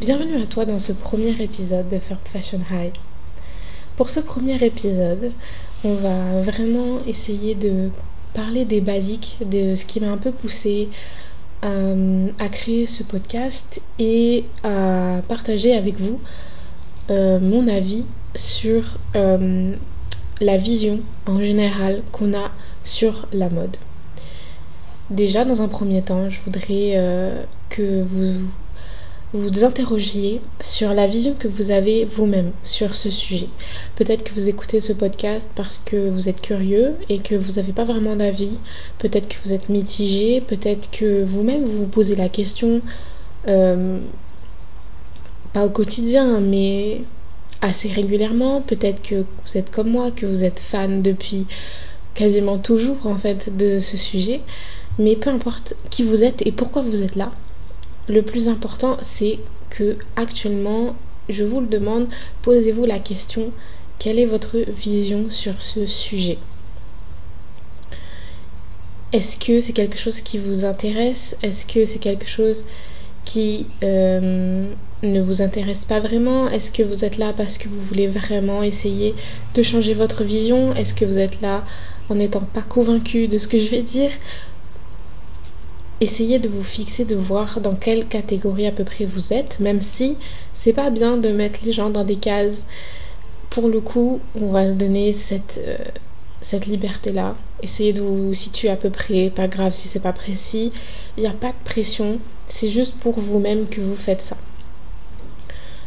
Bienvenue à toi dans ce premier épisode de Third Fashion High. Pour ce premier épisode, on va vraiment essayer de parler des basiques, de ce qui m'a un peu poussé euh, à créer ce podcast et à partager avec vous euh, mon avis sur euh, la vision en général qu'on a sur la mode. Déjà, dans un premier temps, je voudrais que vous vous interrogiez sur la vision que vous avez vous-même sur ce sujet. Peut-être que vous écoutez ce podcast parce que vous êtes curieux et que vous n'avez pas vraiment d'avis. Peut-être que vous êtes mitigé. Peut-être que vous-même vous vous posez la question, euh, pas au quotidien, mais assez régulièrement. Peut-être que vous êtes comme moi, que vous êtes fan depuis quasiment toujours en fait de ce sujet. Mais peu importe qui vous êtes et pourquoi vous êtes là, le plus important, c'est que actuellement, je vous le demande, posez-vous la question quelle est votre vision sur ce sujet? Est-ce que c'est quelque chose qui vous intéresse? Est-ce que c'est quelque chose qui euh, ne vous intéresse pas vraiment? Est-ce que vous êtes là parce que vous voulez vraiment essayer de changer votre vision? Est-ce que vous êtes là en n'étant pas convaincu de ce que je vais dire? Essayez de vous fixer, de voir dans quelle catégorie à peu près vous êtes, même si c'est pas bien de mettre les gens dans des cases. Pour le coup, on va se donner cette, euh, liberté-là. Essayez de vous situer à peu près, pas grave si c'est pas précis. Il n'y a pas de pression, c'est juste pour vous-même que vous faites ça.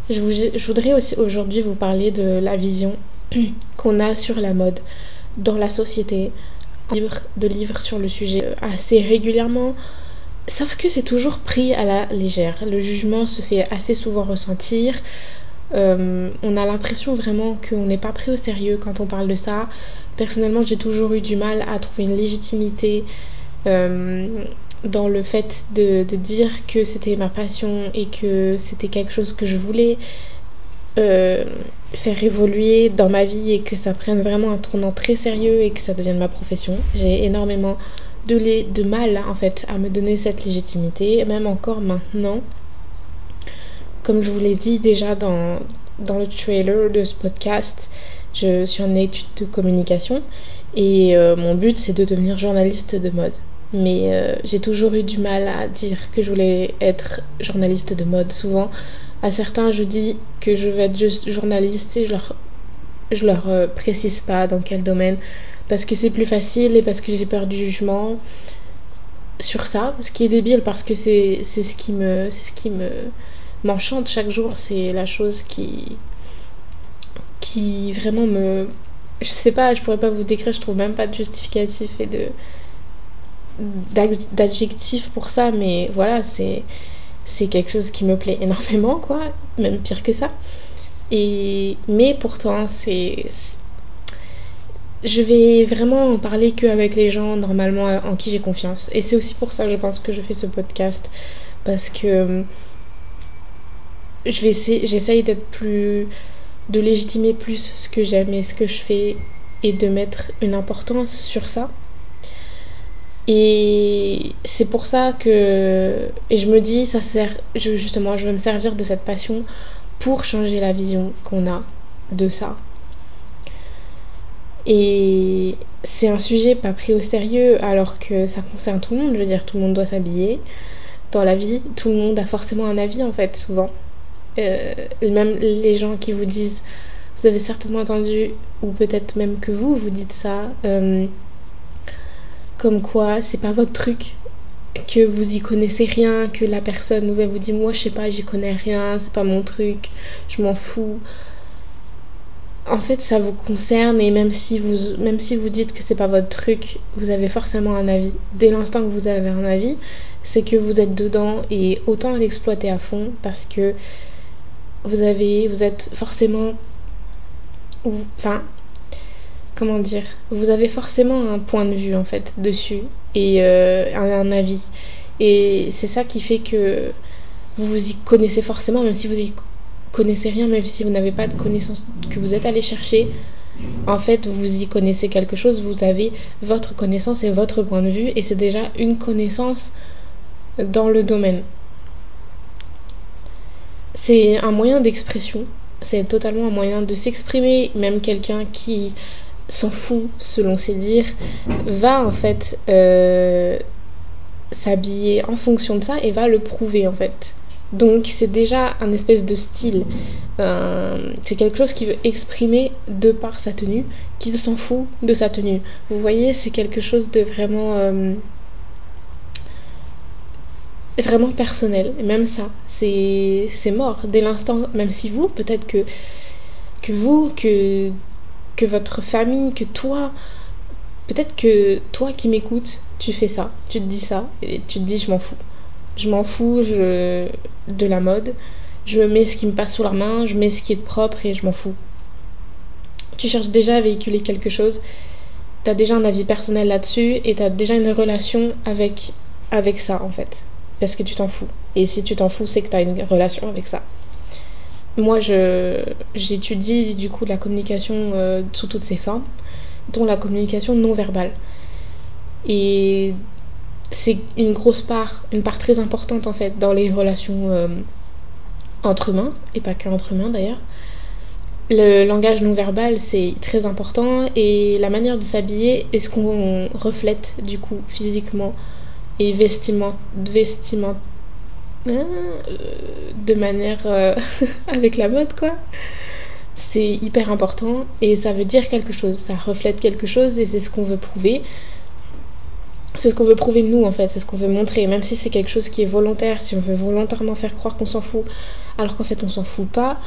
Je, je voudrais aussi aujourd'hui vous parler de la vision qu'on a sur la mode dans la société. De livres sur le sujet euh, assez régulièrement. Sauf que c'est toujours pris à la légère. Le jugement se fait assez souvent ressentir. Euh, on a l'impression vraiment qu'on n'est pas pris au sérieux quand on parle de ça. Personnellement, j'ai toujours eu du mal à trouver une légitimité euh, dans le fait de, dire que c'était ma passion et que c'était quelque chose que je voulais euh, faire évoluer dans ma vie et que ça prenne vraiment un tournant très sérieux et que ça devienne ma profession. J'ai énormément de, de mal en fait à me donner cette légitimité, même encore maintenant. Comme je vous l'ai dit déjà dans, dans le trailer de ce podcast, je suis en étude de communication et euh, mon but c'est de devenir journaliste de mode. Mais euh, j'ai toujours eu du mal à dire que je voulais être journaliste de mode. Souvent, à certains, je dis que je vais être juste journaliste et je leur, je leur euh, précise pas dans quel domaine parce que c'est plus facile et parce que j'ai peur du jugement sur ça, ce qui est débile parce que c'est ce qui me c'est ce qui me m'enchante chaque jour, c'est la chose qui qui vraiment me je sais pas, je pourrais pas vous décrire, je trouve même pas de justificatif et de d'adjectif pour ça, mais voilà, c'est c'est quelque chose qui me plaît énormément quoi, même pire que ça. Et mais pourtant c'est je vais vraiment en parler qu'avec les gens normalement en qui j'ai confiance. Et c'est aussi pour ça, je pense, que je fais ce podcast. Parce que euh, j'essaye d'être plus. de légitimer plus ce que j'aime et ce que je fais et de mettre une importance sur ça. Et c'est pour ça que. Et je me dis, ça sert. justement, je veux me servir de cette passion pour changer la vision qu'on a de ça et c'est un sujet pas pris au sérieux alors que ça concerne tout le monde. Je veux dire, tout le monde doit s'habiller. Dans la vie, tout le monde a forcément un avis en fait, souvent. Euh, même les gens qui vous disent, vous avez certainement entendu, ou peut-être même que vous, vous dites ça, euh, comme quoi c'est pas votre truc, que vous y connaissez rien, que la personne vous dit, moi je sais pas, j'y connais rien, c'est pas mon truc, je m'en fous en fait ça vous concerne et même si vous même si vous dites que c'est pas votre truc, vous avez forcément un avis. Dès l'instant que vous avez un avis, c'est que vous êtes dedans et autant l'exploiter à fond parce que vous avez vous êtes forcément enfin comment dire, vous avez forcément un point de vue en fait dessus et euh, un, avis. Et c'est ça qui fait que vous vous y connaissez forcément, même si vous y connaissez rien, même si vous n'avez pas de connaissances que vous êtes allé chercher, en fait, vous y connaissez quelque chose, vous avez votre connaissance et votre point de vue, et c'est déjà une connaissance dans le domaine. c'est un moyen d'expression. C'est totalement un moyen de s'exprimer. Même quelqu'un qui s'en fout, selon ses dires, va en fait euh, s'habiller en fonction de ça et va le prouver en fait. Donc c'est déjà un espèce de style. Euh, c'est quelque chose qui veut exprimer de par sa tenue qu'il s'en fout de sa tenue. Vous voyez, c'est quelque chose de vraiment euh, vraiment personnel. Même ça, c'est mort dès l'instant. Même si vous, peut-être que que vous, que que votre famille, que toi, peut-être que toi qui m'écoutes, tu fais ça, tu te dis ça et tu te dis je m'en fous je m'en fous de la mode. Je mets ce qui me passe sous la main, je mets ce qui est propre et je m'en fous. Tu cherches déjà à véhiculer quelque chose, tu as déjà un avis personnel là-dessus et tu as déjà une relation avec, avec ça en fait. Parce que tu t'en fous. Et si tu t'en fous, c'est que tu as une relation avec ça. Moi, j'étudie du coup la communication euh, sous toutes ses formes, dont la communication non verbale. Et c'est une grosse part, une part très importante en fait dans les relations euh, entre humains, et pas que entre humains d'ailleurs. Le langage non verbal c'est très important et la manière de s'habiller est ce qu'on reflète du coup physiquement et vestiment, vestiment hein, euh, de manière euh, avec la mode quoi. C'est hyper important et ça veut dire quelque chose, ça reflète quelque chose et c'est ce qu'on veut prouver c'est ce qu'on veut prouver nous en fait, c'est ce qu'on veut montrer, même si c'est quelque chose qui est volontaire, si on veut volontairement faire croire qu'on s'en fout, alors qu'en fait on s'en fout pas,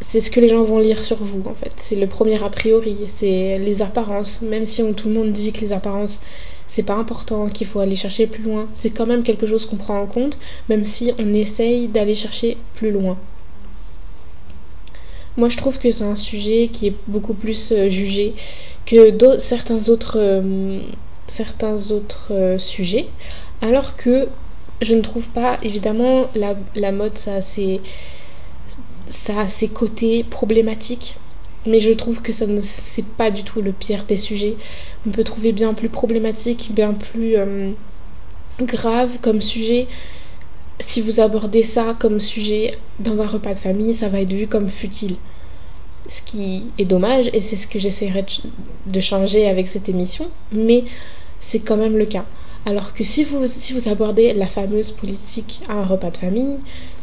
c'est ce que les gens vont lire sur vous en fait. C'est le premier a priori, c'est les apparences, même si tout le monde dit que les apparences c'est pas important, qu'il faut aller chercher plus loin, c'est quand même quelque chose qu'on prend en compte, même si on essaye d'aller chercher plus loin. Moi je trouve que c'est un sujet qui est beaucoup plus euh, jugé que certains autres. Euh, certains autres euh, sujets, alors que je ne trouve pas, évidemment, la, mode, ça a, ses, ça a ses côtés problématiques, mais je trouve que ça c'est pas du tout le pire des sujets. On peut trouver bien plus problématique, bien plus euh, grave comme sujet. Si vous abordez ça comme sujet dans un repas de famille, ça va être vu comme futile. Ce qui est dommage, et c'est ce que j'essaierai de changer avec cette émission. Mais c'est quand même le cas. Alors que si vous, si vous abordez la fameuse politique à un repas de famille,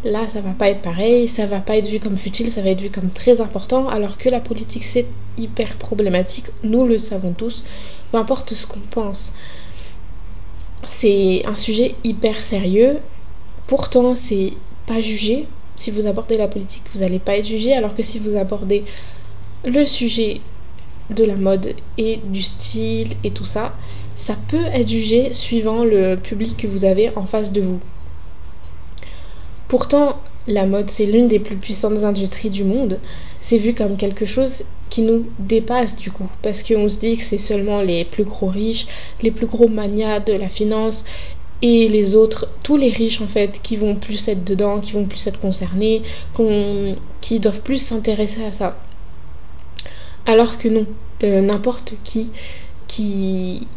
là ça va pas être pareil, ça va pas être vu comme futile, ça va être vu comme très important, alors que la politique c'est hyper problématique, nous le savons tous, peu importe ce qu'on pense. C'est un sujet hyper sérieux, pourtant c'est pas jugé. Si vous abordez la politique, vous n'allez pas être jugé, alors que si vous abordez le sujet de la mode et du style et tout ça, ça peut être jugé suivant le public que vous avez en face de vous. Pourtant, la mode, c'est l'une des plus puissantes industries du monde. C'est vu comme quelque chose qui nous dépasse du coup, parce qu'on se dit que c'est seulement les plus gros riches, les plus gros manias de la finance et les autres, tous les riches en fait, qui vont plus être dedans, qui vont plus être concernés, qui doivent plus s'intéresser à ça. Alors que non, euh, n'importe qui qui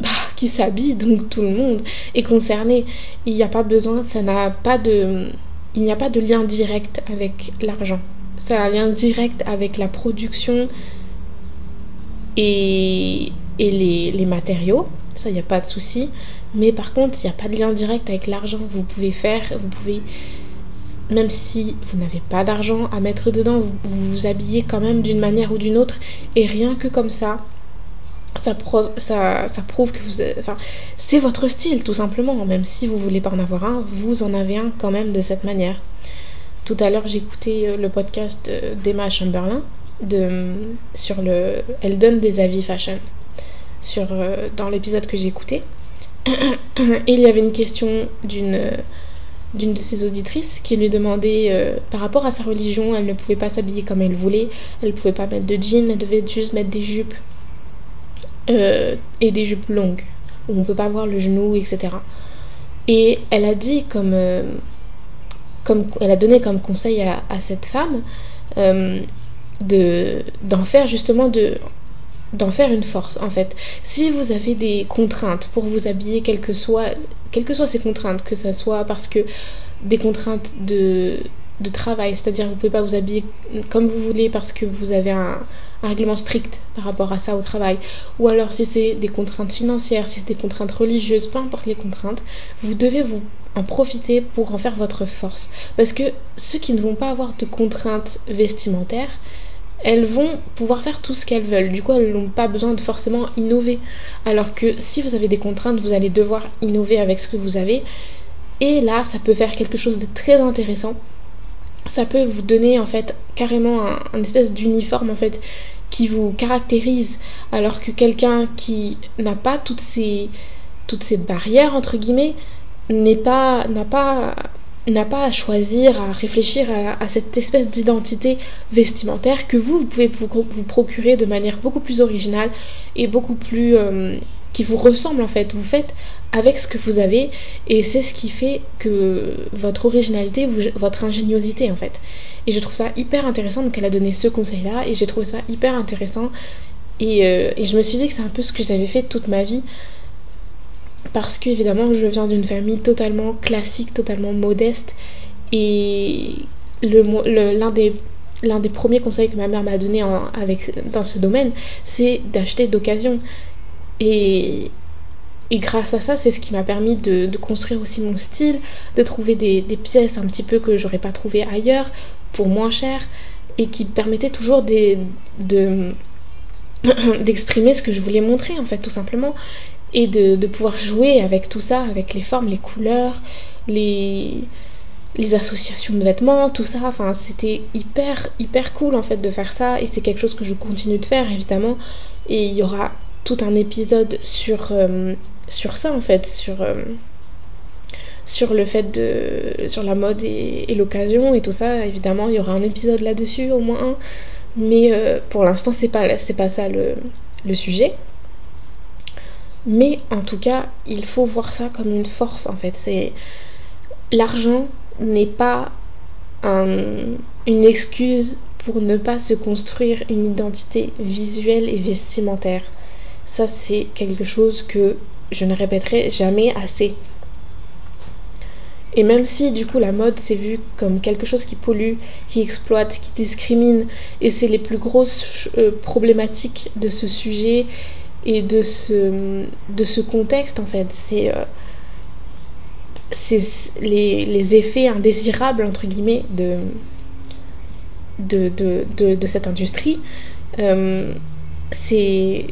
bah, qui s'habille, donc tout le monde est concerné. Il n'y a pas besoin, ça n'a pas de, il n'y a pas de lien direct avec l'argent. Ça a un lien direct avec la production et, et les, les matériaux. Ça, il n'y a pas de souci. Mais par contre, il n'y a pas de lien direct avec l'argent. Vous pouvez faire, vous pouvez, même si vous n'avez pas d'argent à mettre dedans, vous vous, vous habillez quand même d'une manière ou d'une autre. Et rien que comme ça, ça, ça, ça prouve que vous... Enfin, c'est votre style, tout simplement. Même si vous voulez pas en avoir un, vous en avez un quand même de cette manière. Tout à l'heure, j'écoutais euh, le podcast d'Emma Chamberlain de, sur le... Elle donne des avis fashion sur, euh, dans l'épisode que j'ai écouté. Et il y avait une question d'une d'une de ses auditrices qui lui demandait euh, par rapport à sa religion, elle ne pouvait pas s'habiller comme elle voulait, elle ne pouvait pas mettre de jeans, elle devait juste mettre des jupes euh, et des jupes longues où on peut pas voir le genou, etc. Et elle a dit comme, euh, comme elle a donné comme conseil à, à cette femme euh, de d'en faire justement de d'en faire une force en fait. Si vous avez des contraintes pour vous habiller, quelles que soient, quelles que soient ces contraintes, que ça soit parce que des contraintes de de travail, c'est-à-dire vous pouvez pas vous habiller comme vous voulez parce que vous avez un, règlement strict par rapport à ça au travail, ou alors si c'est des contraintes financières, si c'est des contraintes religieuses, peu importe les contraintes, vous devez vous en profiter pour en faire votre force. Parce que ceux qui ne vont pas avoir de contraintes vestimentaires, elles vont pouvoir faire tout ce qu'elles veulent. Du coup, elles n'ont pas besoin de forcément innover. Alors que si vous avez des contraintes, vous allez devoir innover avec ce que vous avez. Et là, ça peut faire quelque chose de très intéressant. Ça peut vous donner en fait carrément un, espèce d'uniforme en fait qui vous caractérise. Alors que quelqu'un qui n'a pas toutes ces, toutes ces barrières entre guillemets n'est pas n'a pas n'a pas à choisir, à réfléchir à, cette espèce d'identité vestimentaire que vous, vous pouvez vous, procurer de manière beaucoup plus originale et beaucoup plus... Euh, qui vous ressemble en fait. Vous faites avec ce que vous avez et c'est ce qui fait que votre originalité, votre ingéniosité en fait. Et je trouve ça hyper intéressant, donc elle a donné ce conseil-là et j'ai trouvé ça hyper intéressant. Et, euh, et je me suis dit que c'est un peu ce que j'avais fait toute ma vie parce qu'évidemment je viens d'une famille totalement classique, totalement modeste et l'un des des premiers conseils que ma mère m'a donné dans ce domaine, c'est d'acheter d'occasion. Et, et, grâce à ça, c'est ce qui m'a permis de, construire aussi mon style, de trouver des, pièces un petit peu que j'aurais pas trouvé ailleurs pour moins cher et qui permettaient toujours de d'exprimer ce que je voulais montrer en fait tout simplement et de, pouvoir jouer avec tout ça, avec les formes, les couleurs, les, les associations de vêtements, tout ça. Enfin, c'était hyper, hyper cool en fait de faire ça et c'est quelque chose que je continue de faire évidemment. Et il y aura tout un épisode sur, euh, sur ça en fait, sur, euh, sur le fait de. sur la mode et, l'occasion et tout ça. Évidemment, il y aura un épisode là-dessus, au moins. Mais euh, pour l'instant, c'est pas, c'est pas ça le, le sujet. Mais en tout cas, il faut voir ça comme une force en fait. C'est l'argent n'est pas une excuse pour ne pas se construire une identité visuelle et vestimentaire. Ça, c'est quelque chose que je ne répéterai jamais assez. Et même si du coup la mode s'est vue comme quelque chose qui pollue, qui exploite, qui discrimine, et c'est les plus grosses euh, problématiques de ce sujet et de ce, de ce contexte en fait. C'est euh, les, les, effets indésirables entre guillemets de, de, de, de, cette industrie. Euh, c'est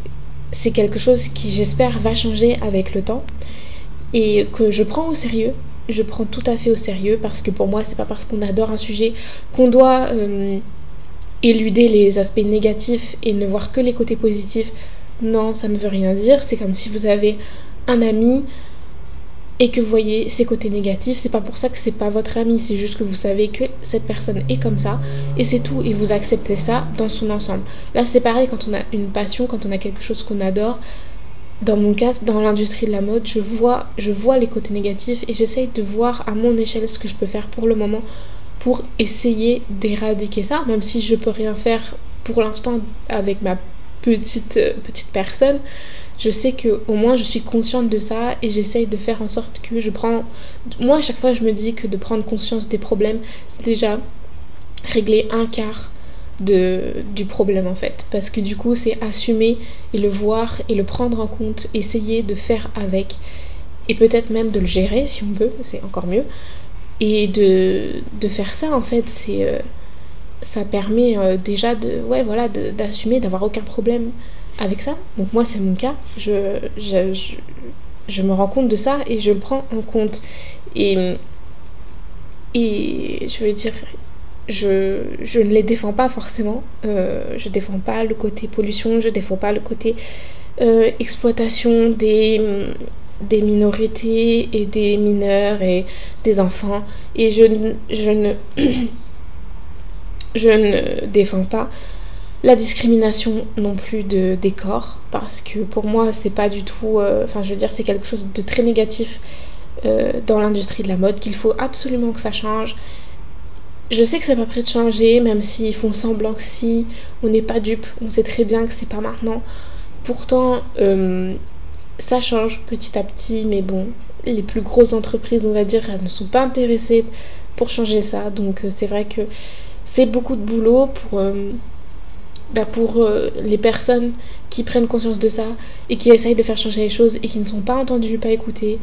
quelque chose qui j'espère va changer avec le temps et que je prends au sérieux. Je prends tout à fait au sérieux parce que pour moi c'est pas parce qu'on adore un sujet qu'on doit euh, éluder les aspects négatifs et ne voir que les côtés positifs non, ça ne veut rien dire. C'est comme si vous avez un ami et que vous voyez ses côtés négatifs. C'est pas pour ça que c'est pas votre ami. C'est juste que vous savez que cette personne est comme ça et c'est tout. Et vous acceptez ça dans son ensemble. Là, c'est pareil quand on a une passion, quand on a quelque chose qu'on adore. Dans mon cas, dans l'industrie de la mode, je vois, je vois les côtés négatifs et j'essaye de voir à mon échelle ce que je peux faire pour le moment pour essayer d'éradiquer ça, même si je peux rien faire pour l'instant avec ma petite, euh, petite personne, je sais que au moins je suis consciente de ça et j'essaye de faire en sorte que je prends. Moi, à chaque fois, je me dis que de prendre conscience des problèmes, c'est déjà régler un quart de, du problème en fait. Parce que du coup, c'est assumer et le voir et le prendre en compte, essayer de faire avec et peut-être même de le gérer si on peut, c'est encore mieux. Et de, de faire ça en fait, c'est. Euh, ça permet euh, déjà de ouais voilà d'assumer d'avoir aucun problème avec ça. Donc moi c'est mon cas. Je, me rends compte de ça et je le prends en compte. Et je veux dire je, ne les défends pas forcément. Euh, je défends pas le côté pollution je défends pas le côté euh, exploitation des minorités et des mineurs et des enfants. Et ne je ne défends pas la discrimination non plus de, des corps parce que pour moi c'est pas du tout euh, enfin je veux dire c'est quelque chose de très négatif euh, dans l'industrie de la mode qu'il faut absolument que ça change je sais que c'est pas prêt de changer même s'ils font semblant que si on n'est pas dupe on sait très bien que c'est pas maintenant pourtant euh, ça change petit à petit mais bon les plus grosses entreprises on va dire elles ne sont pas intéressées pour changer ça. Donc c'est vrai que c'est beaucoup de boulot pour, bah, pour les personnes qui prennent conscience de ça et qui essayent de faire changer les choses et qui ne sont pas entendues, pas écoutées.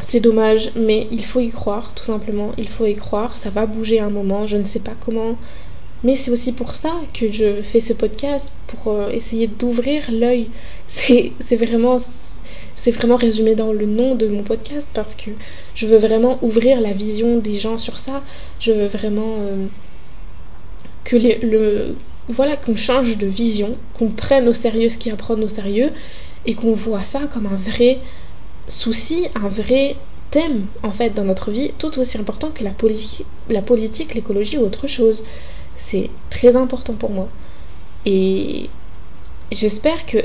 C'est dommage, mais il faut y croire, tout simplement. Il faut y croire, ça va bouger un moment, je ne sais pas comment. Mais c'est aussi pour ça que je fais ce podcast, pour euh, essayer d'ouvrir l'œil. C'est vraiment, vraiment résumé dans le nom de mon podcast, parce que je veux vraiment ouvrir la vision des gens sur ça. Je veux vraiment euh, que le, voilà, qu'on change de vision, qu'on prenne au sérieux ce qui est à prendre au sérieux et qu'on voit ça comme un vrai souci, un vrai thème en fait dans notre vie, tout aussi important que la, la politique, l'écologie ou autre chose. C'est très important pour moi. Et j'espère que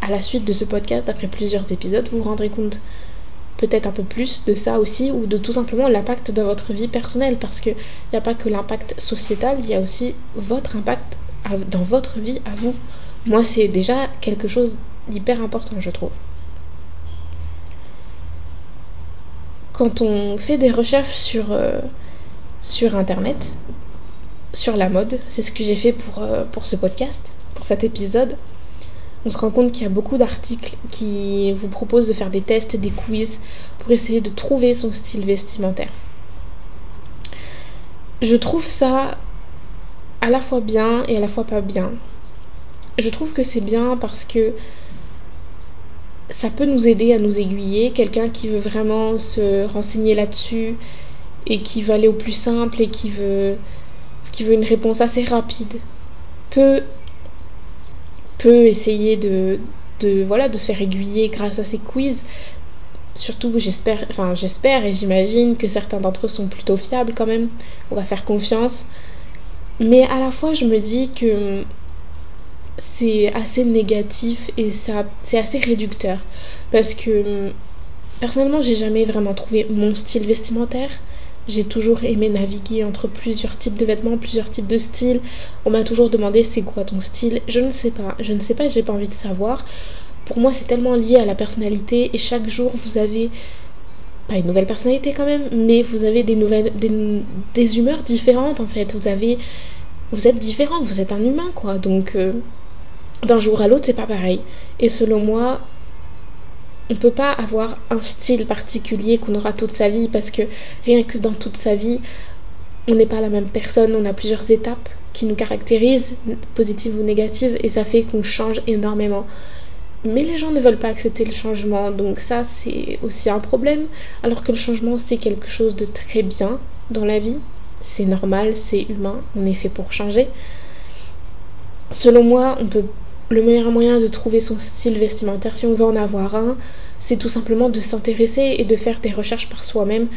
à la suite de ce podcast, après plusieurs épisodes, vous vous rendrez compte peut-être un peu plus de ça aussi ou de tout simplement l'impact dans votre vie personnelle parce qu'il n'y a pas que l'impact sociétal, il y a aussi votre impact dans votre vie à vous. Moi, c'est déjà quelque chose d'hyper important, je trouve. Quand on fait des recherches sur, euh, sur Internet, sur la mode, c'est ce que j'ai fait pour, euh, pour ce podcast, pour cet épisode, on se rend compte qu'il y a beaucoup d'articles qui vous proposent de faire des tests, des quiz pour essayer de trouver son style vestimentaire. Je trouve ça à la fois bien et à la fois pas bien. Je trouve que c'est bien parce que ça peut nous aider à nous aiguiller. Quelqu'un qui veut vraiment se renseigner là-dessus et qui veut aller au plus simple et qui veut, qui veut une réponse assez rapide peut, peut essayer de, de, voilà, de se faire aiguiller grâce à ces quiz. Surtout, j'espère, enfin, j'espère et j'imagine que certains d'entre eux sont plutôt fiables quand même. On va faire confiance. Mais à la fois, je me dis que c'est assez négatif et ça, c'est assez réducteur. Parce que personnellement, j'ai jamais vraiment trouvé mon style vestimentaire. J'ai toujours aimé naviguer entre plusieurs types de vêtements, plusieurs types de styles. On m'a toujours demandé c'est quoi ton style. Je ne sais pas, je ne sais pas, j'ai pas envie de savoir. Pour moi, c'est tellement lié à la personnalité et chaque jour vous avez pas une nouvelle personnalité quand même, mais vous avez des nouvelles, des, humeurs différentes en fait. Vous avez, vous êtes différent, vous êtes un humain quoi. Donc euh, d'un jour à l'autre, c'est pas pareil. Et selon moi, on peut pas avoir un style particulier qu'on aura toute sa vie parce que rien que dans toute sa vie, on n'est pas la même personne, on a plusieurs étapes qui nous caractérisent, positives ou négatives, et ça fait qu'on change énormément. Mais les gens ne veulent pas accepter le changement, donc ça c'est aussi un problème, alors que le changement c'est quelque chose de très bien dans la vie, c'est normal, c'est humain, on est fait pour changer. Selon moi, on peut le meilleur moyen de trouver son style vestimentaire, si on veut en avoir un, c'est tout simplement de s'intéresser et de faire des recherches par soi-même,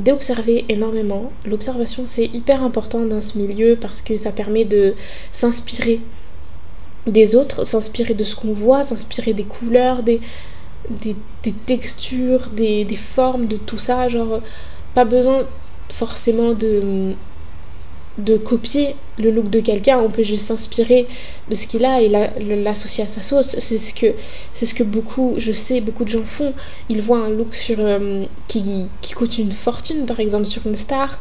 d'observer énormément. L'observation, c'est hyper important dans ce milieu parce que ça permet de s'inspirer des autres, s'inspirer de ce qu'on voit, s'inspirer des couleurs, des, textures, des, des, formes, de tout ça. Genre, pas besoin forcément de, de copier le look de quelqu'un, on peut juste s'inspirer de ce qu'il a et l'associer à sa sauce. C'est ce que c'est ce que beaucoup, je sais, beaucoup de gens font. Ils voient un look sur euh, qui, qui coûte une fortune, par exemple sur une star,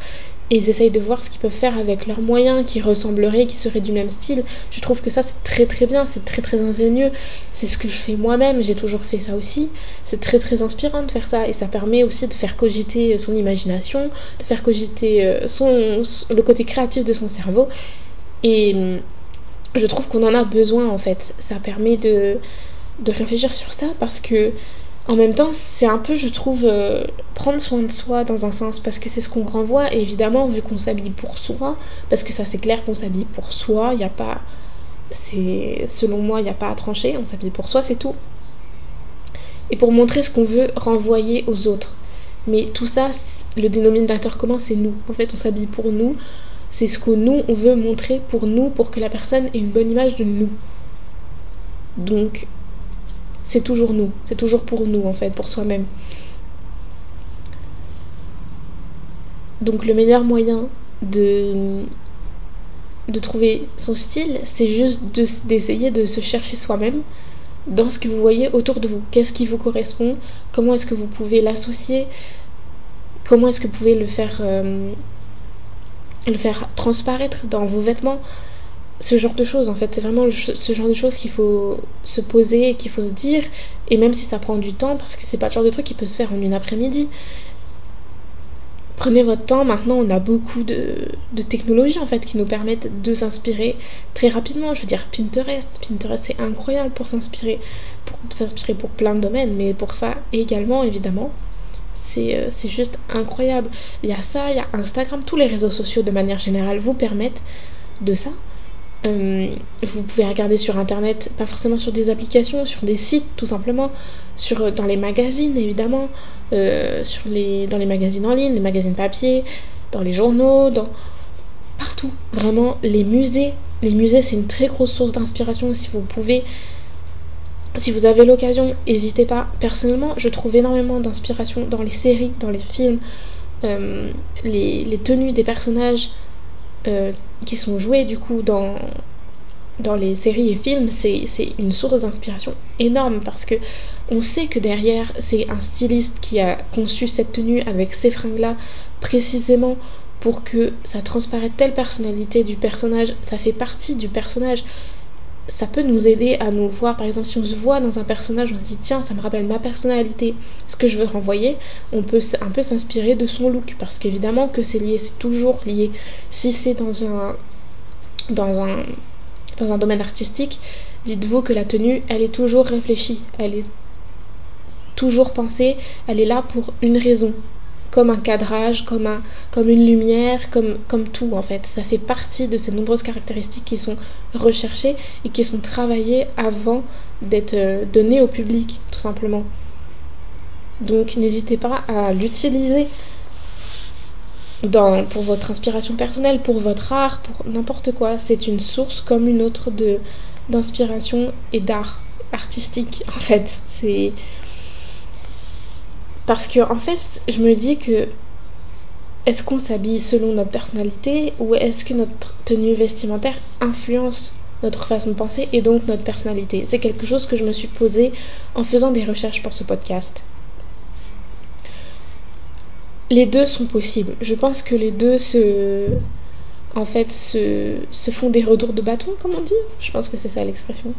et ils essayent de voir ce qu'ils peuvent faire avec leurs moyens qui ressembleraient, qui seraient du même style. Je trouve que ça c'est très très bien, c'est très très ingénieux. C'est ce que je fais moi-même, j'ai toujours fait ça aussi. C'est très très inspirant de faire ça et ça permet aussi de faire cogiter son imagination, de faire cogiter euh, son, le côté créatif de son cerveau. Et je trouve qu'on en a besoin en fait. Ça permet de, de réfléchir sur ça parce que en même temps, c'est un peu, je trouve, euh, prendre soin de soi dans un sens, parce que c'est ce qu'on renvoie, et évidemment, vu qu'on s'habille pour soi, parce que ça c'est clair qu'on s'habille pour soi, il n'y a pas, c'est, selon moi, il n'y a pas à trancher, on s'habille pour soi, c'est tout. Et pour montrer ce qu'on veut renvoyer aux autres. Mais tout ça, le dénominateur commun, c'est nous. En fait, on s'habille pour nous, c'est ce que nous, on veut montrer pour nous, pour que la personne ait une bonne image de nous. Donc, c'est toujours nous, c'est toujours pour nous en fait, pour soi-même. Donc le meilleur moyen de, de trouver son style, c'est juste d'essayer de, se chercher soi-même dans ce que vous voyez autour de vous. Qu'est-ce qui vous correspond? Comment est-ce que vous pouvez l'associer? Comment est-ce que vous pouvez le faire, euh, le faire transparaître dans vos vêtements? Ce genre de choses en fait c'est vraiment ce genre de choses qu'il faut se poser qu'il faut se dire et même si ça prend du temps parce que c'est pas le genre de truc qui peut se faire en une après-midi prenez votre temps. Maintenant, on a beaucoup de, de technologies en fait qui nous permettent de s'inspirer très rapidement. Je veux dire, Pinterest. Pinterest, c'est incroyable pour s'inspirer, pour s'inspirer pour plein de domaines, mais pour ça également, évidemment. C'est, euh, juste incroyable. Il y a ça, il y a Instagram, tous les réseaux sociaux de manière générale vous permettent de ça. Euh, vous pouvez regarder sur internet, pas forcément sur des applications, sur des sites tout simplement, sur, dans les magazines évidemment, euh, dans les magazines en ligne, les magazines papier, dans les journaux, partout. Vraiment, les musées. Les musées, c'est une très grosse source d'inspiration. Si vous pouvez, si vous avez l'occasion, n'hésitez pas. Personnellement, je trouve énormément d'inspiration dans les séries, dans les films, euh, les, tenues des personnages euh, qui sont joués du coup dans, dans les séries et films, c'est une source d'inspiration énorme parce que on sait que derrière, c'est un styliste qui a conçu cette tenue avec ces fringues-là précisément pour que ça transparaisse telle personnalité du personnage, ça fait partie du personnage. Ça peut nous aider à nous voir, par exemple, si on se voit dans un personnage, on se dit tiens, ça me rappelle ma personnalité, ce que je veux renvoyer, on peut un peu s'inspirer de son look, parce qu'évidemment que c'est lié, c'est toujours lié. Si c'est dans un, dans un dans un domaine artistique, dites-vous que la tenue, elle est toujours réfléchie, elle est toujours pensée, elle est là pour une raison, comme un cadrage, comme, un, comme une lumière, comme, comme tout en fait. Ça fait partie de ces nombreuses caractéristiques qui sont recherchées et qui sont travaillées avant d'être euh, données au public, tout simplement. Donc n'hésitez pas à l'utiliser pour votre inspiration personnelle, pour votre art, pour n'importe quoi. C'est une source comme une autre d'inspiration et d'art artistique en fait. C'est parce que en fait, je me dis que est-ce qu'on s'habille selon notre personnalité ou est-ce que notre tenue vestimentaire influence notre façon de penser et donc notre personnalité? C'est quelque chose que je me suis posé en faisant des recherches pour ce podcast les deux sont possibles. Je pense que les deux se, en fait, se, se font des retours de bâton, comme on dit. Je pense que c'est ça l'expression.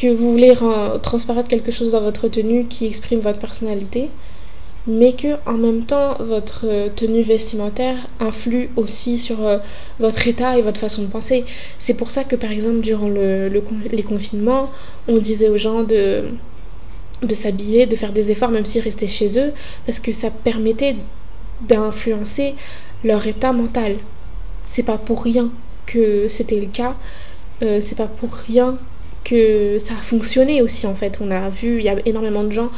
Que vous voulez transparaître quelque chose dans votre tenue qui exprime votre personnalité, mais que en même temps votre tenue vestimentaire influe aussi sur euh, votre état et votre façon de penser. C'est pour ça que par exemple durant le, les confinements, on disait aux gens de de s'habiller, de faire des efforts même s'ils restaient chez eux, parce que ça permettait d'influencer leur état mental. C'est pas pour rien que c'était le cas, euh, c'est pas pour rien que ça a fonctionné aussi en fait. On a vu, il y a énormément de gens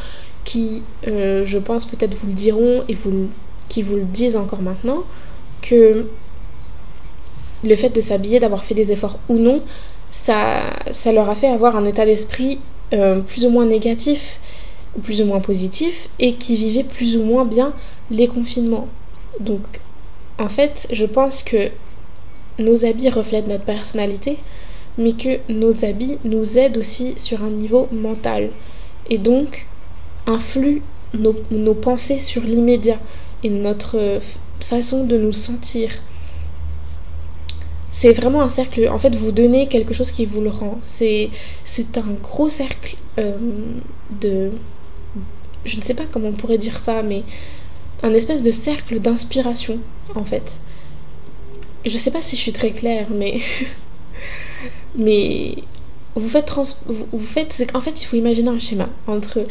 qui, euh, je pense, peut-être vous le diront et qui vous le disent encore maintenant, que le fait de s'habiller, d'avoir fait des efforts ou non, ça, ça leur a fait avoir un état d'esprit euh, plus ou moins négatif ou plus ou moins positif et qui vivaient plus ou moins bien les confinements. Donc en fait, je pense que nos habits reflètent notre personnalité, mais que nos habits nous aident aussi sur un niveau mental et donc influent nos, pensées sur l'immédiat et notre façon de nous sentir c'est vraiment un cercle. En fait, vous donnez quelque chose qui vous le rend. C'est, c'est un gros cercle euh, de. Je ne sais pas comment on pourrait dire ça, mais un espèce de cercle d'inspiration, en fait. Je ne sais pas si je suis très claire, mais. mais. Vous faites. Vous faites. Qu'en fait, il faut imaginer un schéma entre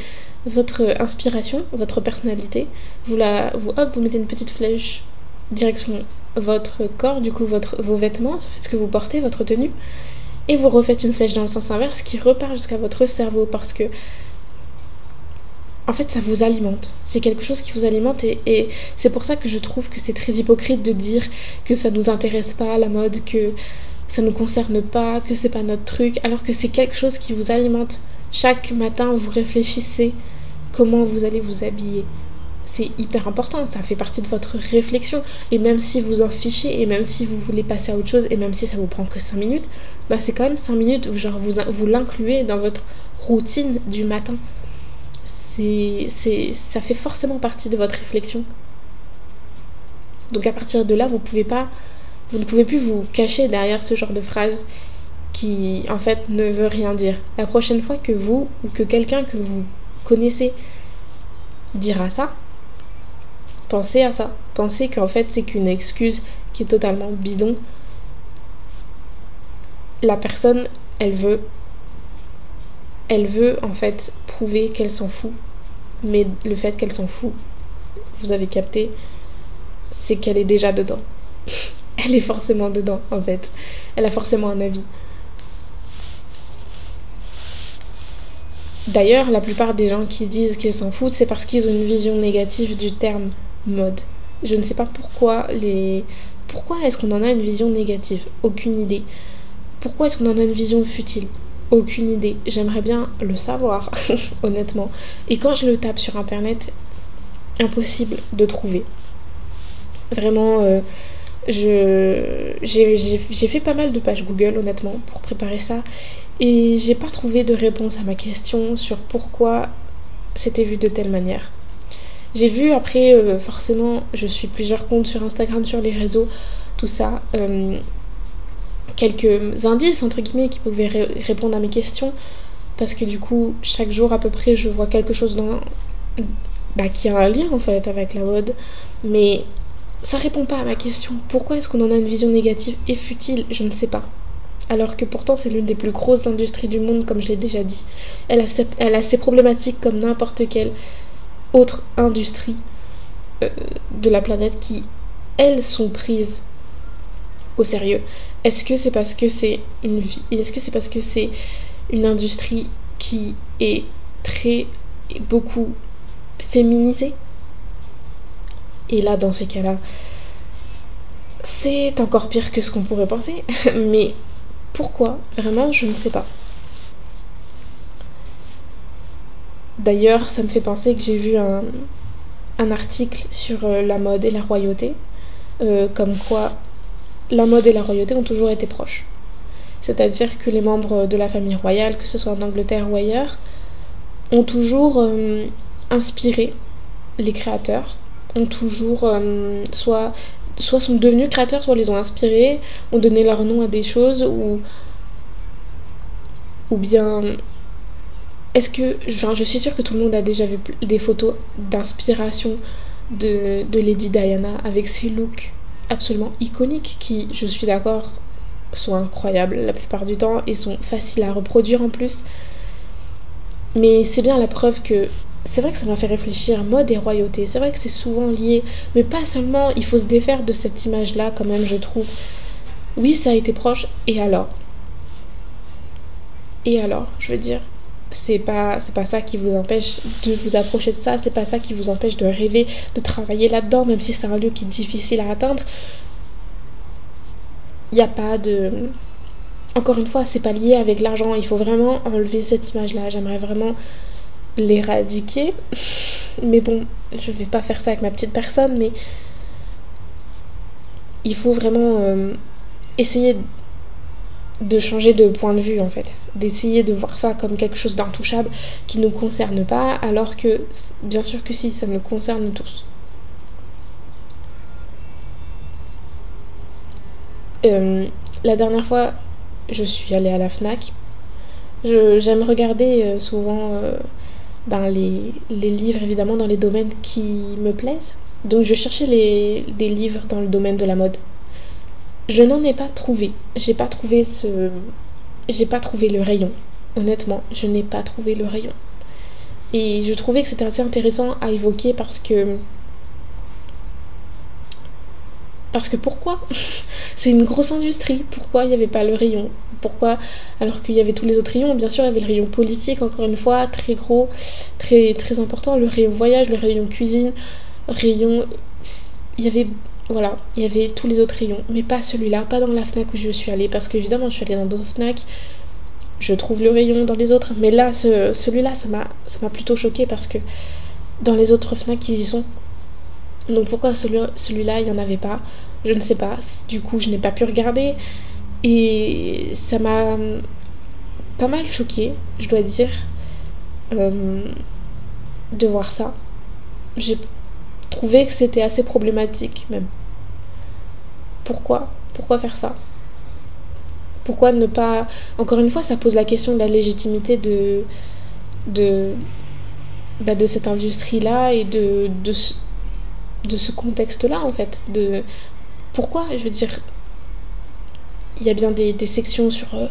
votre inspiration, votre personnalité. Vous la. Vous, mettez une petite flèche direction votre corps, du coup vos vêtements, ce que vous portez, votre tenue, et vous refaites une flèche dans le sens inverse qui repart jusqu'à votre cerveau parce que en fait ça vous alimente. C'est quelque chose qui vous alimente et, et c'est pour ça que je trouve que c'est très hypocrite de dire que ça nous intéresse pas la mode, que ça nous concerne pas, que c'est pas notre truc, alors que c'est quelque chose qui vous alimente. Chaque matin vous réfléchissez comment vous allez vous habiller c'est hyper important, ça fait partie de votre réflexion. Et même si vous en fichez, et même si vous voulez passer à autre chose, et même si ça vous prend que 5 minutes, bah c'est quand même 5 minutes genre vous, vous l'incluez dans votre routine du matin. c'est, c'est, ça fait forcément partie de votre réflexion. Donc à partir de là, vous pouvez pas, vous ne pouvez plus vous cacher derrière ce genre de phrase qui en fait ne veut rien dire. La prochaine fois que vous ou que quelqu'un que vous connaissez dira ça, pensez à ça. Pensez qu'en fait c'est qu'une excuse qui est totalement bidon. La personne, elle veut elle veut en fait prouver qu'elle s'en fout. Mais le fait qu'elle s'en fout, vous avez capté, c'est qu'elle est déjà dedans. elle est forcément dedans en fait. Elle a forcément un avis. D'ailleurs, la plupart des gens qui disent qu'ils s'en foutent, c'est parce qu'ils ont une vision négative du terme mode. Je ne sais pas pourquoi les pourquoi est-ce qu'on en a une vision négative? Aucune idée. Pourquoi est-ce qu'on en a une vision futile? Aucune idée. J'aimerais bien le savoir, honnêtement. Et quand je le tape sur internet, impossible de trouver. Vraiment, euh, j'ai fait pas mal de pages Google, honnêtement, pour préparer ça. Et j'ai pas trouvé de réponse à ma question sur pourquoi c'était vu de telle manière. J'ai vu après, euh, forcément, je suis plusieurs comptes sur Instagram, sur les réseaux, tout ça. Euh, quelques indices entre guillemets qui pouvaient répondre à mes questions parce que du coup chaque jour à peu près je vois quelque chose bah, qui a un lien en fait avec la mode mais ça répond pas à ma question. Pourquoi est-ce qu'on en a une vision négative et futile? Je ne sais pas. Alors que pourtant c'est l'une des plus grosses industries du monde comme je l'ai déjà dit. Elle a ses, problématiques comme n'importe quelle autre industrie euh, de la planète qui elles sont prises au sérieux. Est-ce que c'est parce que c'est une Est-ce que c'est parce que c'est une industrie qui est très beaucoup féminisée? Et là, dans ces cas-là, c'est encore pire que ce qu'on pourrait penser. Mais pourquoi? Vraiment, je ne sais pas. D'ailleurs, ça me fait penser que j'ai vu un, article sur euh, la mode et la royauté, euh, comme quoi la mode et la royauté ont toujours été proches. C'est-à-dire que les membres de la famille royale, que ce soit en Angleterre ou ailleurs, ont toujours euh, inspiré les créateurs, ont toujours euh, soit, soit sont devenus créateurs, soit les ont inspirés, ont donné leur nom à des choses, ou, ou bien est-ce que, je suis sûre que tout le monde a déjà vu des photos d'inspiration de, de Lady Diana avec ses looks absolument iconiques qui, je suis d'accord, sont incroyables la plupart du temps et sont faciles à reproduire en plus. Mais c'est bien la preuve que c'est vrai que ça m'a fait réfléchir, mode et royauté. C'est vrai que c'est souvent lié, mais pas seulement, il faut se défaire de cette image-là quand même, je trouve. Oui, ça a été proche, et alors? Et alors, je veux dire, c'est pas ça qui vous empêche de vous approcher de ça, c'est pas ça qui vous empêche de rêver, de travailler là-dedans, même si c'est un lieu qui est difficile à atteindre. Il n'y a pas de encore une fois, c'est pas lié avec l'argent, il faut vraiment enlever cette image-là. J'aimerais vraiment l'éradiquer. Mais bon, je vais pas faire ça avec ma petite personne, mais il faut vraiment euh, essayer de changer de point de vue en fait, d'essayer de voir ça comme quelque chose d'intouchable qui ne nous concerne pas, alors que bien sûr que si, ça nous concerne tous. Euh, la dernière fois, je suis allée à la FNAC. J'aime regarder euh, souvent ben, les, les, livres évidemment dans les domaines qui me plaisent. Donc je cherchais les, des livres dans le domaine de la mode. Je n'en ai pas trouvé. J'ai pas trouvé ce. J'ai pas trouvé le rayon. Honnêtement, je n'ai pas trouvé le rayon. Et je trouvais que c'était assez intéressant à évoquer parce que. Parce que pourquoi C'est une grosse industrie. Pourquoi il n'y avait pas le rayon? Pourquoi Alors qu'il y avait tous les autres rayons, bien sûr, il y avait le rayon politique, encore une fois, très gros, très, important. Le rayon voyage, le rayon cuisine, rayon. Il y avait voilà, il y avait tous les autres rayons, mais pas celui-là, pas dans la FNAC où je suis allée, parce qu'évidemment je suis allée dans d'autres FNAC, je trouve le rayon dans les autres, mais là, ce, celui-là, ça m'a, ça m'a plutôt choqué parce que dans les autres FNAC, ils y sont. Donc pourquoi celui, celui-là, il n'y en avait pas? Je ne sais pas. Du coup, je n'ai pas pu regarder. Et ça m'a pas mal choqué, je dois dire. Euh, de voir ça. J'ai trouvé que c'était assez problématique même. Pourquoi? Pourquoi faire ça? Pourquoi ne pas... Encore une fois, ça pose la question de la légitimité de, de, bah, de cette industrie-là et de, de ce contexte-là, en fait. De pourquoi, je veux dire, il y a bien des, sections sur, euh,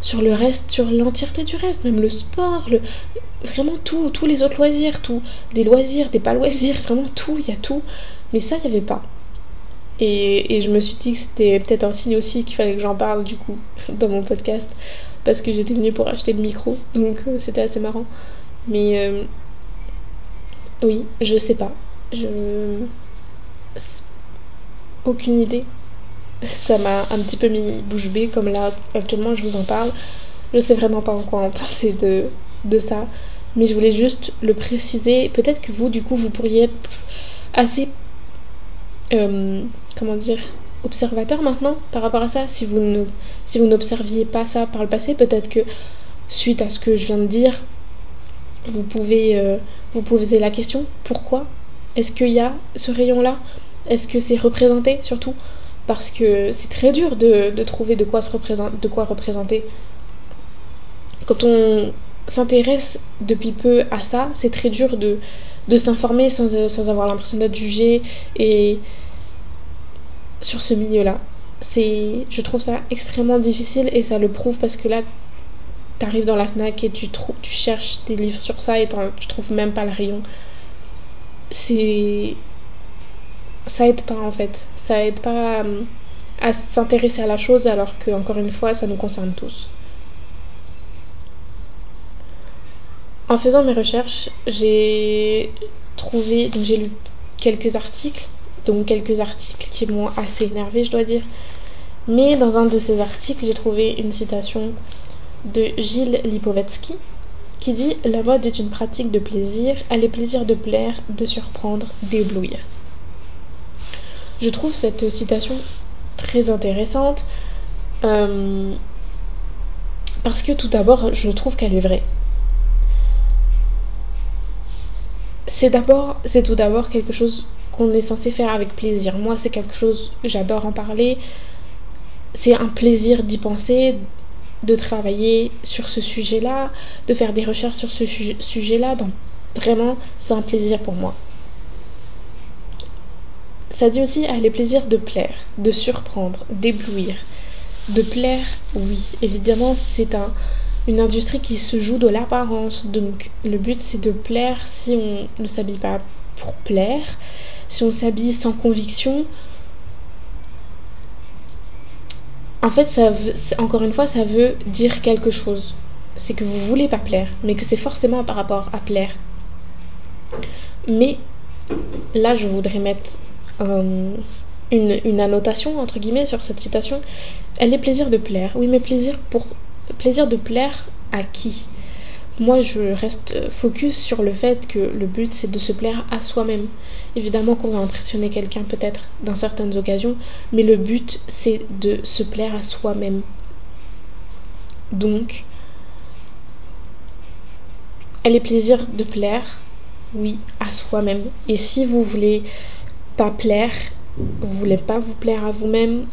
sur le reste, sur l'entièreté du reste, même le sport, le, vraiment tout, tous les autres loisirs, tout, des loisirs, des pas loisirs, vraiment tout, il y a tout. Mais ça, il n'y avait pas. Et, et, je me suis dit que c'était peut-être un signe aussi qu'il fallait que j'en parle du coup dans mon podcast parce que j'étais venue pour acheter le micro, donc euh, c'était assez marrant. Mais euh, oui, je sais pas. Je. Aucune idée. Ça m'a un petit peu mis bouche bée, comme là, actuellement, je vous en parle. Je sais vraiment pas en quoi en penser de, ça. Mais je voulais juste le préciser. Peut-être que vous, du coup, vous pourriez être assez. Euh, comment dire observateur maintenant par rapport à ça. Si vous ne, si vous n'observiez pas ça par le passé, peut-être que suite à ce que je viens de dire, vous pouvez euh, vous poser la question pourquoi est-ce qu'il y a ce rayon-là? Est-ce que c'est représenté surtout? Parce que c'est très dur de, trouver de quoi, quoi représenter. Quand on s'intéresse depuis peu à ça, c'est très dur de, s'informer sans, sans avoir l'impression d'être jugé et sur ce milieu-là. C'est, je trouve ça extrêmement difficile et ça le prouve parce que là, t'arrives dans la Fnac et tu, tu cherches des livres sur ça et tu trouves même pas le rayon. C'est. Ça aide pas en fait. Ça aide pas à, à s'intéresser à la chose alors que, encore une fois, ça nous concerne tous. En faisant mes recherches, j'ai trouvé. Donc j'ai lu quelques articles. Donc quelques articles qui m'ont assez énervé, je dois dire. Mais dans un de ces articles, j'ai trouvé une citation de Gilles Lipovetsky qui dit La mode est une pratique de plaisir, elle est plaisir de plaire, de surprendre, d'éblouir. Je trouve cette citation très intéressante euh, parce que tout d'abord, je trouve qu'elle est vraie. C'est d'abord, c'est tout d'abord quelque chose qu'on est censé faire avec plaisir. Moi, c'est quelque chose, j'adore en parler. C'est un plaisir d'y penser, de travailler sur ce sujet-là, de faire des recherches sur ce sujet-là. Donc vraiment, c'est un plaisir pour moi. Ça dit aussi, elle est plaisir de plaire, de surprendre, d'éblouir. De plaire, oui, évidemment, c'est un, une industrie qui se joue de l'apparence. Donc le but, c'est de plaire si on ne s'habille pas pour plaire, si on s'habille sans conviction, en fait, encore une fois, ça veut dire quelque chose. C'est que vous voulez pas plaire, mais que c'est forcément par rapport à plaire. Mais là, je voudrais mettre euh, une, une, annotation, entre guillemets, sur cette citation. Elle est plaisir de plaire. Oui, mais plaisir, pour, plaisir de plaire à qui? Moi, je reste focus sur le fait que le but, c'est de se plaire à soi-même. Évidemment qu'on va impressionner quelqu'un peut-être dans certaines occasions, mais le but c'est de se plaire à soi-même. Donc, elle est plaisir de plaire, oui, à soi-même. Et si vous voulez pas plaire, vous voulez pas vous plaire à vous-même,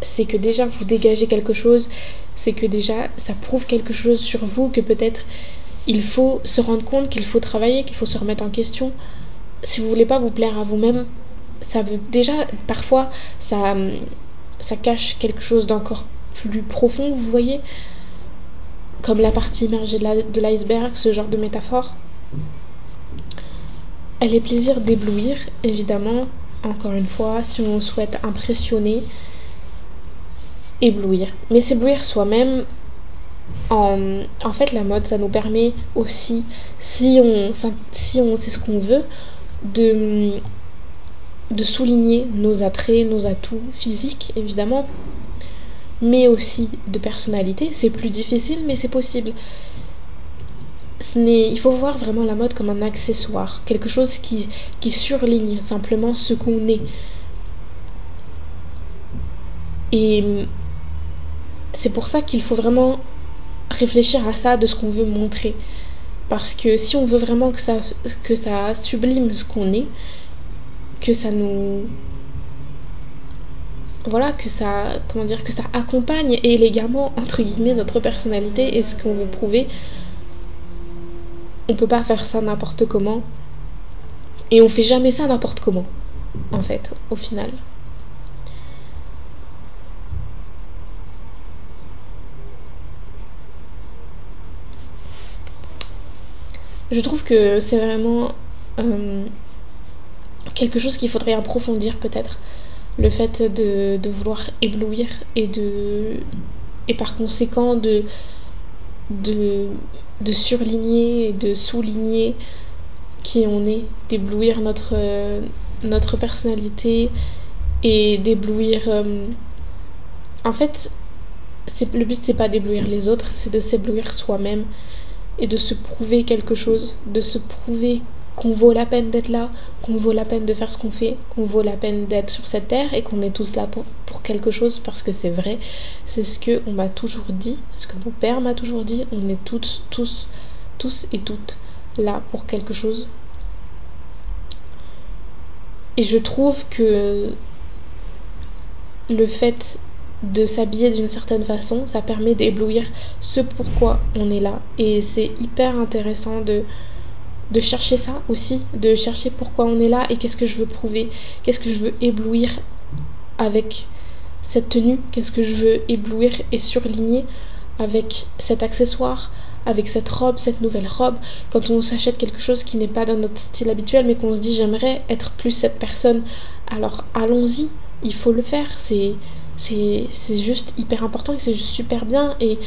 c'est que déjà vous dégagez quelque chose, c'est que déjà ça prouve quelque chose sur vous, que peut-être il faut se rendre compte qu'il faut travailler, qu'il faut se remettre en question, si vous voulez pas vous plaire à vous-même, ça veut déjà parfois ça ça cache quelque chose d'encore plus profond, vous voyez, comme la partie immergée de l'iceberg, ce genre de métaphore. Elle est plaisir d'éblouir, évidemment, encore une fois, si on souhaite impressionner, éblouir. Mais s'éblouir soi-même, en, fait, la mode, ça nous permet aussi, si on, si on sait ce qu'on veut, de, de souligner nos attraits, nos atouts physiques évidemment, mais aussi de personnalité. C'est plus difficile, mais c'est possible. Il faut voir vraiment la mode comme un accessoire, quelque chose qui, qui surligne simplement ce qu'on est. Et c'est pour ça qu'il faut vraiment réfléchir à ça, de ce qu'on veut montrer. Parce que si on veut vraiment que ça, que ça sublime ce qu'on est, que ça nous voilà que ça comment dire que ça accompagne élégamment entre guillemets notre personnalité et ce qu'on veut prouver on peut pas faire ça n'importe comment et on fait jamais ça n'importe comment en fait au final je trouve que c'est vraiment euh, quelque chose qu'il faudrait approfondir peut-être. Le fait de, vouloir éblouir et de et par conséquent de de, de surligner et de souligner qui on est d'éblouir notre notre personnalité et d'éblouir euh, en fait le but c'est pas d'éblouir les autres c'est de s'éblouir soi-même et de se prouver quelque chose de se prouver qu'on vaut la peine d'être là, qu'on vaut la peine de faire ce qu'on fait, qu'on vaut la peine d'être sur cette terre et qu'on est tous là pour, quelque chose parce que c'est vrai, c'est ce que on m'a toujours dit, c'est ce que mon père m'a toujours dit, on est toutes, tous, tous et toutes là pour quelque chose. Et je trouve que le fait de s'habiller d'une certaine façon, ça permet d'éblouir ce pourquoi on est là. Et c'est hyper intéressant de, chercher ça aussi, de chercher pourquoi on est là et qu'est-ce que je veux prouver, qu'est-ce que je veux éblouir avec cette tenue, qu'est-ce que je veux éblouir et surligner avec cet accessoire, avec cette robe, cette nouvelle robe, quand on s'achète quelque chose qui n'est pas dans notre style habituel mais qu'on se dit j'aimerais être plus cette personne, alors allons-y, il faut le faire, c'est c'est juste hyper important et c'est juste super bien et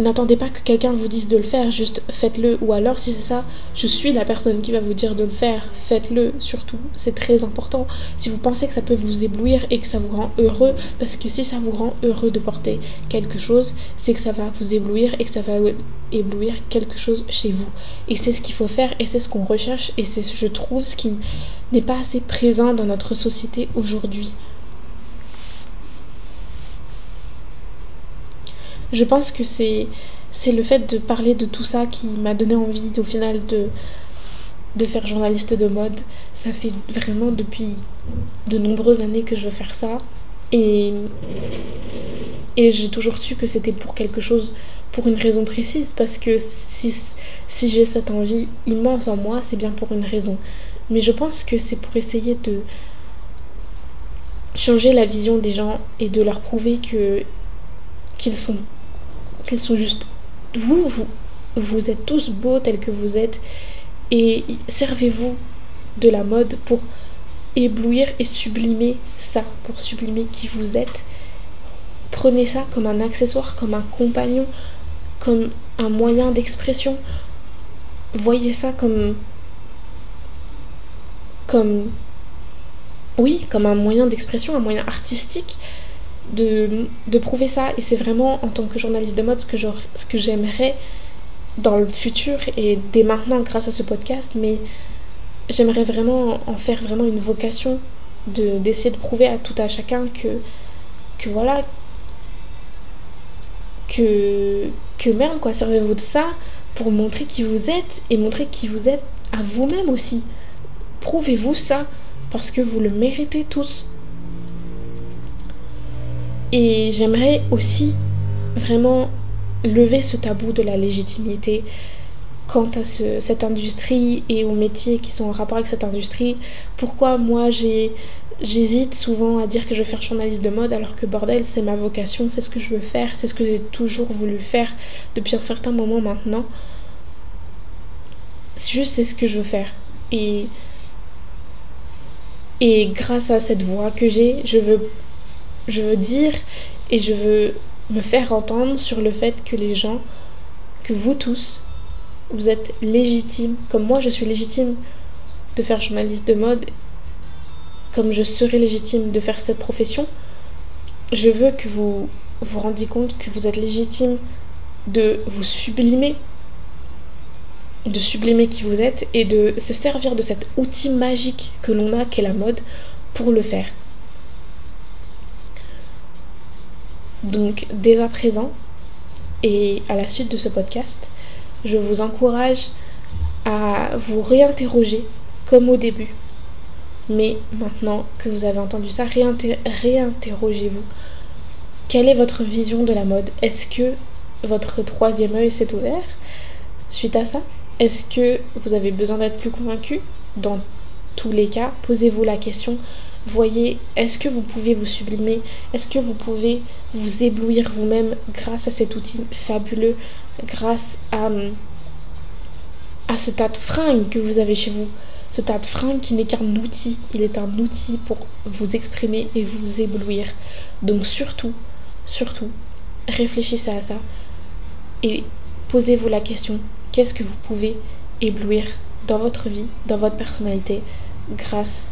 n'attendez pas que quelqu'un vous dise de le faire, juste faites-le. Ou alors, si c'est ça, je suis la personne qui va vous dire de le faire, faites-le surtout. C'est très important. Si vous pensez que ça peut vous éblouir et que ça vous rend heureux, parce que si ça vous rend heureux de porter quelque chose, c'est que ça va vous éblouir et que ça va éblouir quelque chose chez vous. Et c'est ce qu'il faut faire et c'est ce qu'on recherche et c'est, je trouve, ce qui n'est pas assez présent dans notre société aujourd'hui. Je pense que c'est c'est le fait de parler de tout ça qui m'a donné envie au final de de faire journaliste de mode. Ça fait vraiment depuis de nombreuses années que je veux faire ça et et j'ai toujours su que c'était pour quelque chose pour une raison précise parce que si si j'ai cette envie immense en moi, c'est bien pour une raison. Mais je pense que c'est pour essayer de changer la vision des gens et de leur prouver que qu'ils sont qu'ils sont juste vous, vous, vous êtes tous beaux tels que vous êtes et servez-vous de la mode pour éblouir et sublimer ça, pour sublimer qui vous êtes. Prenez ça comme un accessoire, comme un compagnon, comme un moyen d'expression. Voyez ça comme comme oui, comme un moyen d'expression, un moyen artistique de, prouver ça. Et c'est vraiment en tant que journaliste de mode ce que, ce que j'aimerais dans le futur et dès maintenant grâce à ce podcast. Mais j'aimerais vraiment en faire vraiment une vocation de, d'essayer de prouver à tout à chacun que, que voilà, que, que merde quoi, servez-vous de ça pour montrer qui vous êtes et montrer qui vous êtes à vous-même aussi. Prouvez-vous ça parce que vous le méritez tous. Et j'aimerais aussi vraiment lever ce tabou de la légitimité quant à ce, cette industrie et aux métiers qui sont en rapport avec cette industrie. Pourquoi moi j'hésite souvent à dire que je veux faire journaliste de mode alors que bordel c'est ma vocation, c'est ce que je veux faire, c'est ce que j'ai toujours voulu faire depuis un certain moment maintenant. C'est juste c'est ce que je veux faire. Et et grâce à cette voix que j'ai, je veux je veux dire et je veux me faire entendre sur le fait que les gens, que vous tous, vous êtes légitimes, comme moi je suis légitime de faire journaliste de mode, comme je serai légitime de faire cette profession, je veux que vous vous rendiez compte que vous êtes légitime de vous sublimer, de sublimer qui vous êtes et de se servir de cet outil magique que l'on a, qu'est la mode, pour le faire. Donc dès à présent et à la suite de ce podcast, je vous encourage à vous réinterroger comme au début. Mais maintenant que vous avez entendu ça, réinterrogez-vous. Quelle est votre vision de la mode? Est-ce que votre troisième œil s'est ouvert suite à ça? Est-ce que vous avez besoin d'être plus convaincu? Dans tous les cas, posez-vous la question. Voyez, est-ce que vous pouvez vous sublimer? Est-ce que vous pouvez vous éblouir vous-même grâce à cet outil fabuleux, grâce à, à ce tas de fringues que vous avez chez vous? Ce tas de fringues qui n'est qu'un outil. Il est un outil pour vous exprimer et vous éblouir. Donc surtout, surtout, réfléchissez à ça et posez-vous la question, qu'est-ce que vous pouvez éblouir dans votre vie, dans votre personnalité, grâce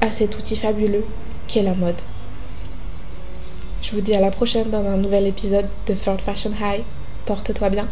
à cet outil fabuleux qu'est la mode. Je vous dis à la prochaine dans un nouvel épisode de Third Fashion High. Porte-toi bien.